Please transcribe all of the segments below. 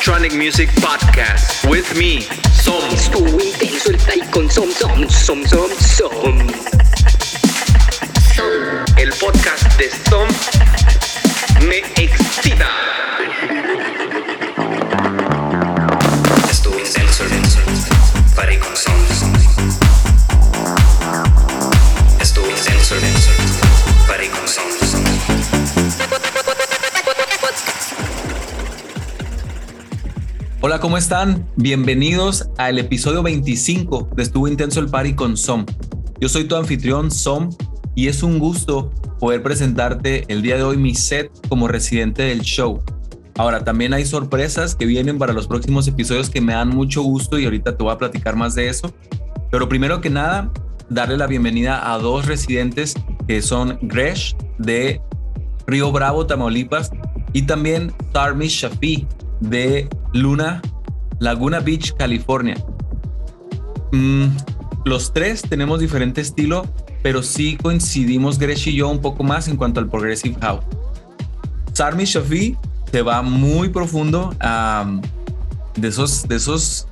Electronic Music Podcast with me, Som. Estuvo intenso el con Som Som Som Som Som. El podcast de Som me excita. Hola, ¿cómo están? Bienvenidos al episodio 25 de Estuvo Intenso el Party con Som. Yo soy tu anfitrión, Som, y es un gusto poder presentarte el día de hoy mi set como residente del show. Ahora, también hay sorpresas que vienen para los próximos episodios que me dan mucho gusto y ahorita te voy a platicar más de eso. Pero primero que nada, darle la bienvenida a dos residentes que son Gresh de Río Bravo, Tamaulipas, y también Tarmis Shafi de Luna, Laguna Beach, California. Mm, los tres tenemos diferente estilo, pero sí coincidimos Gresh y yo un poco más en cuanto al Progressive House. Sarmi Shafi se va muy profundo a de esos, de esos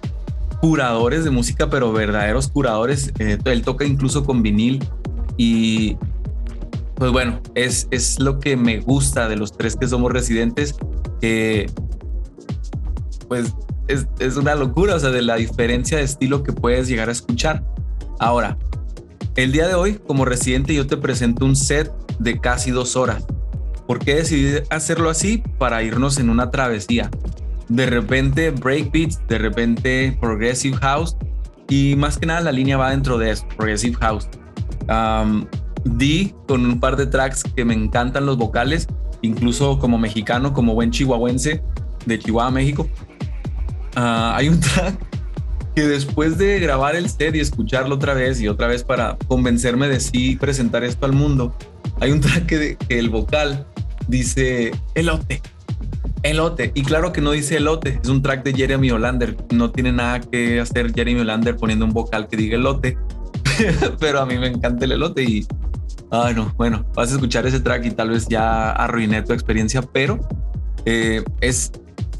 curadores de música, pero verdaderos curadores. Eh, él toca incluso con vinil y pues bueno, es, es lo que me gusta de los tres que somos residentes, que pues es, una locura, o sea, de la diferencia de estilo que puedes llegar a escuchar. Ahora, el día de hoy, como residente, yo te presento un set de casi dos horas. ¿Por qué decidí hacerlo así? Para irnos en una travesía. De repente breakbeats, de repente progressive house y más que nada la línea va dentro de eso, progressive house. Um, di con un par de tracks que me encantan los vocales, incluso como mexicano, como buen chihuahuense de Chihuahua, México. Uh, hay un track que después de grabar el set y escucharlo otra vez y otra vez para convencerme de sí presentar esto al mundo, hay un track que, el vocal dice elote, elote. Y claro que no dice elote, es un track de Jeremy Olander. No tiene nada que hacer Jeremy Olander poniendo un vocal que diga elote, pero a mí me encanta el elote y Ay, no, bueno, vas a escuchar ese track y tal vez ya arruiné tu experiencia, pero eh, es,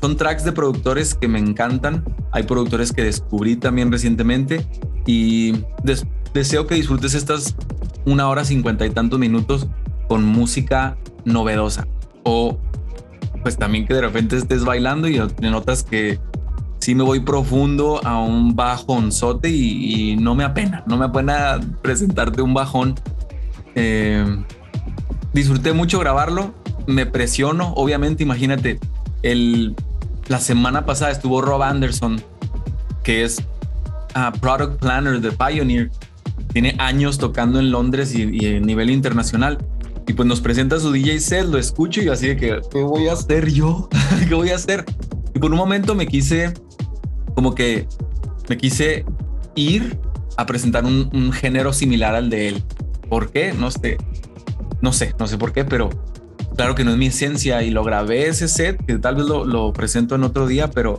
son tracks de productores que me encantan. Hay productores que descubrí también recientemente y des deseo que disfrutes estas una hora cincuenta y tantos minutos con música novedosa. O pues también que de repente estés bailando y notas que sí me voy profundo a un bajonzote y, y no me apena, no me apena presentarte un bajón eh, disfruté mucho grabarlo, me presiono, obviamente, imagínate, el, la semana pasada estuvo Rob Anderson, que es uh, Product Planner de Pioneer, tiene años tocando en Londres y, y a nivel internacional. Y pues nos presenta su DJ set, lo escucho y así de que, ¿qué voy a hacer yo? ¿Qué voy a hacer? Y por un momento me quise, como que me quise ir a presentar un, un género similar al de él. ¿Por qué? No sé. No sé, no sé por qué, pero claro que no es mi esencia y lo grabé ese set, que tal vez lo, lo presento en otro día, pero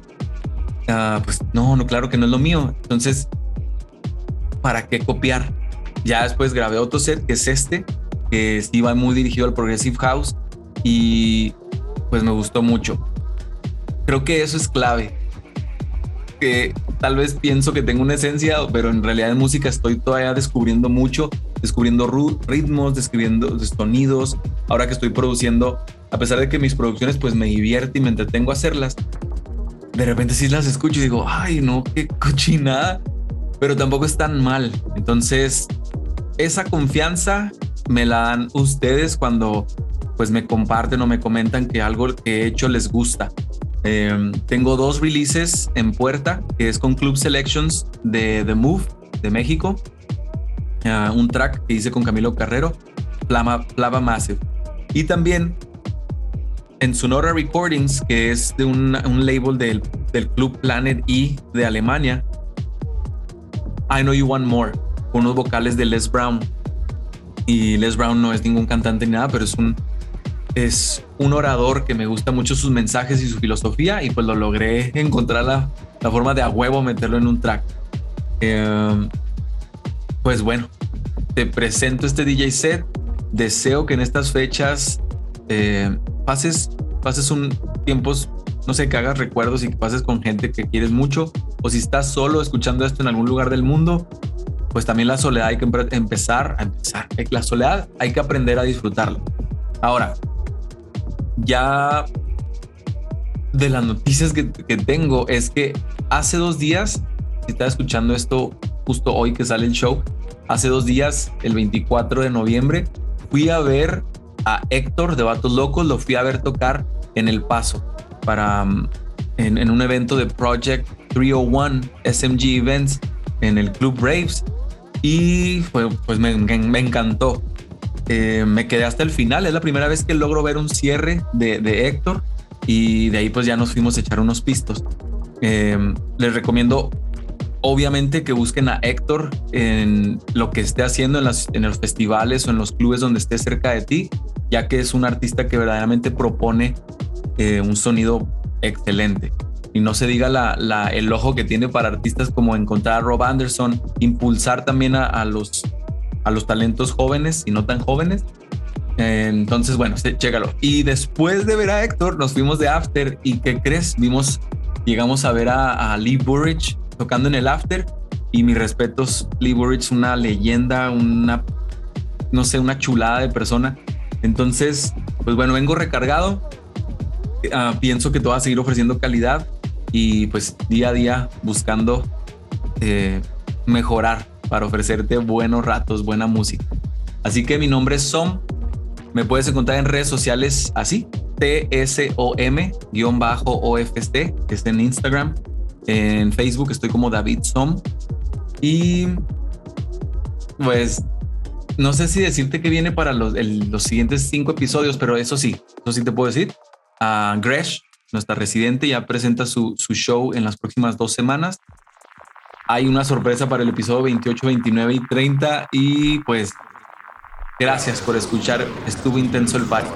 uh, pues no, no, claro que no es lo mío. Entonces, ¿para qué copiar? Ya después grabé otro set, que es este, que va muy dirigido al Progressive House y pues me gustó mucho. Creo que eso es clave. Que tal vez pienso que tengo una esencia, pero en realidad en música estoy todavía descubriendo mucho descubriendo ritmos, describiendo sonidos. Ahora que estoy produciendo, a pesar de que mis producciones pues me divierte y me entretengo a hacerlas, de repente sí las escucho y digo, ay no, qué cochinada, pero tampoco es tan mal. Entonces, esa confianza me la dan ustedes cuando pues me comparten o me comentan que algo que he hecho les gusta. Eh, tengo dos releases en puerta, que es con Club Selections de The Move de México uh, un track que hice con Camilo Carrero, Flama, Flava Massive. Y también en Sonora Recordings, que es de un, label del, del, Club Planet E de Alemania, I Know You Want More, con unos vocales de Les Brown. Y Les Brown no es ningún cantante ni nada, pero es un, es un orador que me gusta mucho sus mensajes y su filosofía, y pues lo logré encontrar la, la forma de a huevo meterlo en un track. Eh, pues bueno, te presento este DJ set. Deseo que en estas fechas eh, pases, pases un tiempos no sé, que hagas recuerdos y que pases con gente que quieres mucho, o si estás solo escuchando esto en algún lugar del mundo, pues también la soledad hay que empezar a empezar. La soledad hay que aprender a disfrutarla. Ahora, ya de las noticias que, que tengo es que hace dos días, si estás escuchando esto justo hoy que sale el show, hace dos días, el 24 de noviembre, fui a ver a Héctor de Vatos Locos, lo fui a ver tocar en El Paso para mm, en, un evento de Project 301 SMG Events en el Club Braves y pues me, encantó. Eh, me quedé hasta el final, es la primera vez que logro ver un cierre de, de Héctor y de ahí pues ya nos fuimos a echar unos pistos. Eh, les recomiendo obviamente que busquen a Héctor en lo que esté haciendo en, los festivales o en los clubes donde esté cerca de ti, ya que es un artista que verdaderamente propone eh, un sonido excelente. Y no se diga el ojo que tiene para artistas como encontrar a Rob Anderson, impulsar también a, los, a los talentos jóvenes y no tan jóvenes. entonces, bueno, chécalo. Y después de ver a Héctor, nos fuimos de After y ¿qué crees? Vimos, llegamos a ver a Lee Burridge tocando en el after. Y mis respetos, Lee Burridge, una leyenda, una, no sé, una chulada de persona. Entonces, pues bueno, vengo recargado. Ah, pienso que te va a seguir ofreciendo calidad y pues día a día buscando eh, mejorar para ofrecerte buenos ratos, buena música. Así que mi nombre es Som. Me puedes encontrar en redes sociales así, T-S-O-M-OFST, que está en Instagram, en Facebook estoy como David Som. Y pues no sé si decirte que viene para los, los siguientes cinco episodios, pero eso sí, eso sí te puedo decir. a Gresh, nuestra residente, ya presenta su, su show en las próximas dos semanas. Hay una sorpresa para el episodio 28, 29 y 30 y pues gracias por escuchar. Estuvo intenso el party.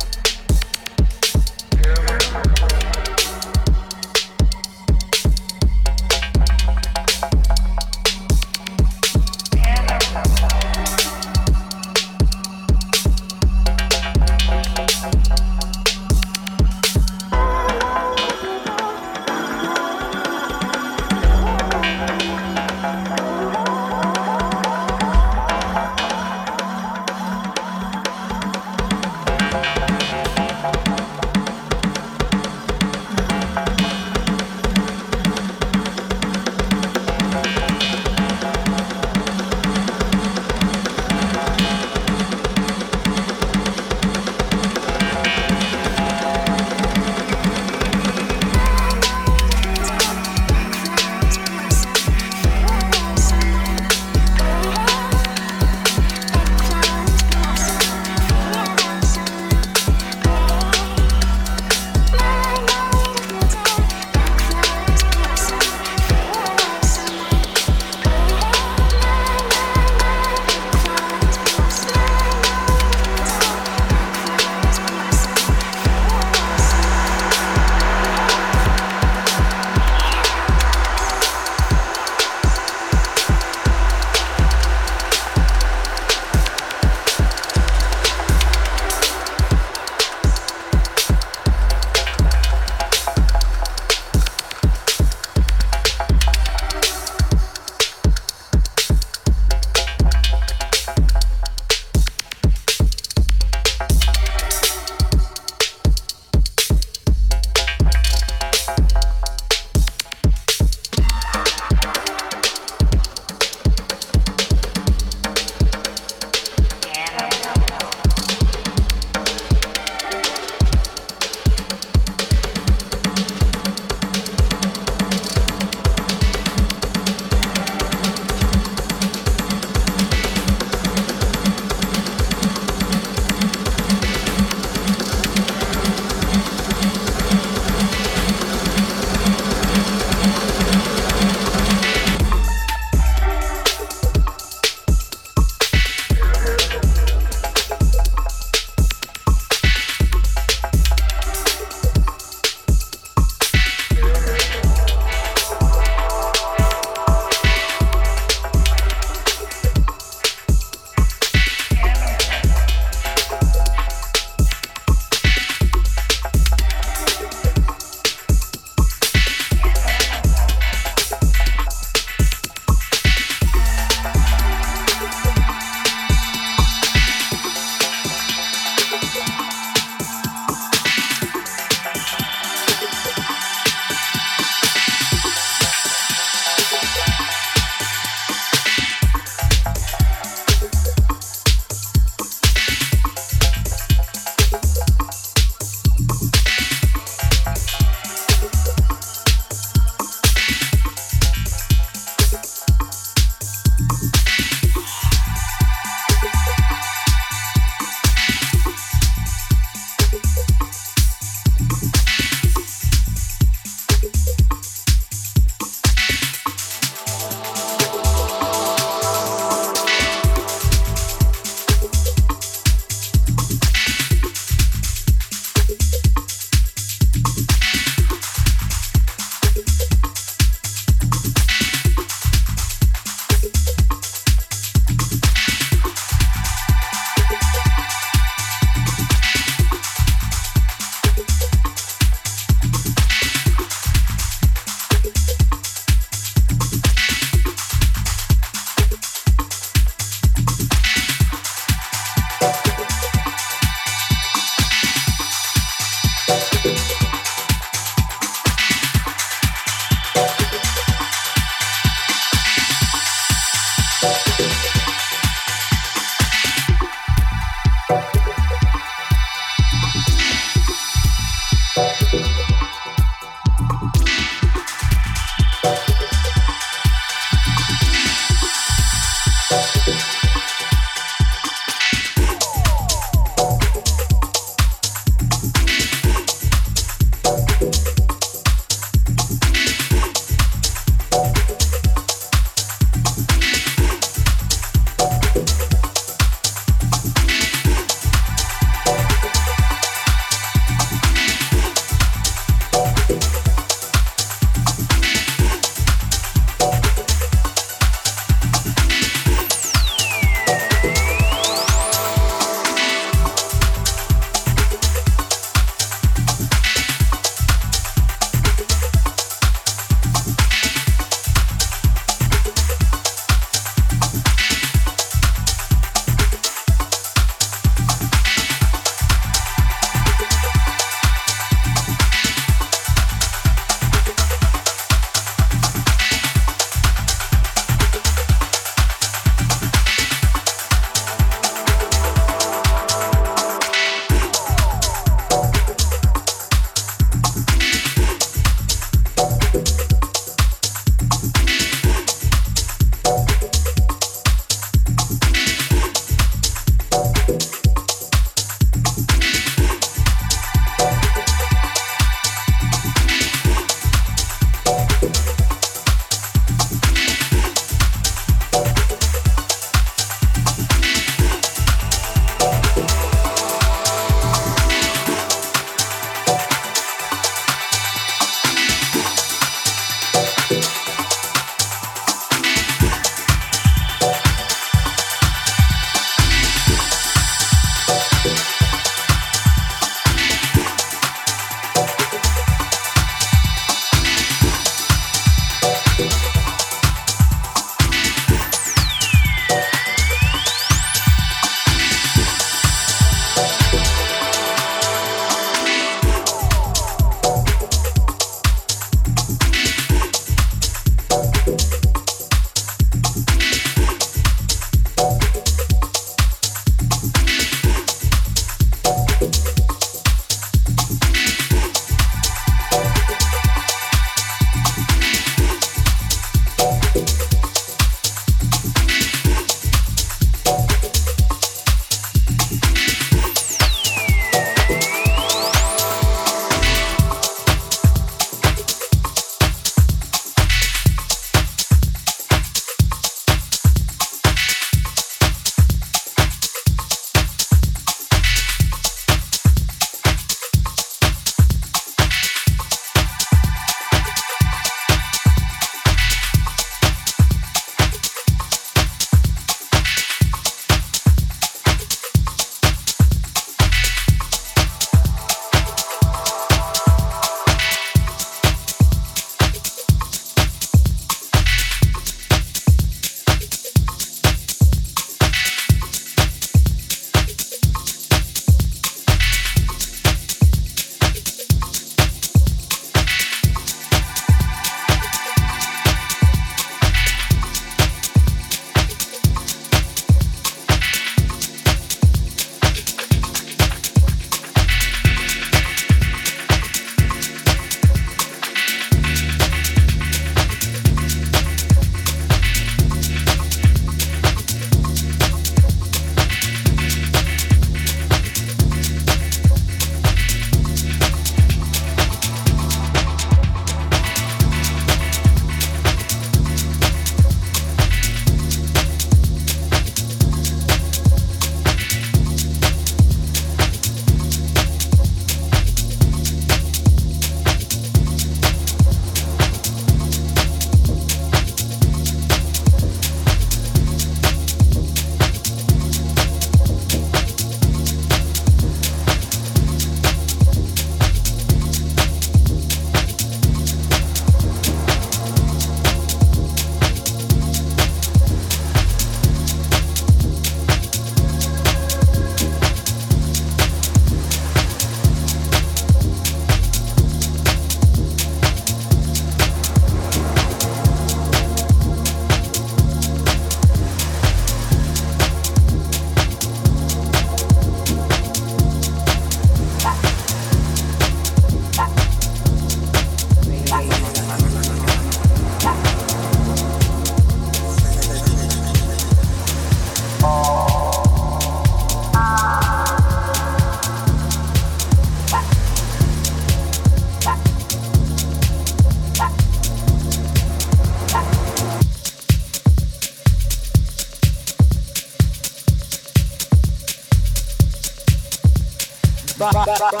ba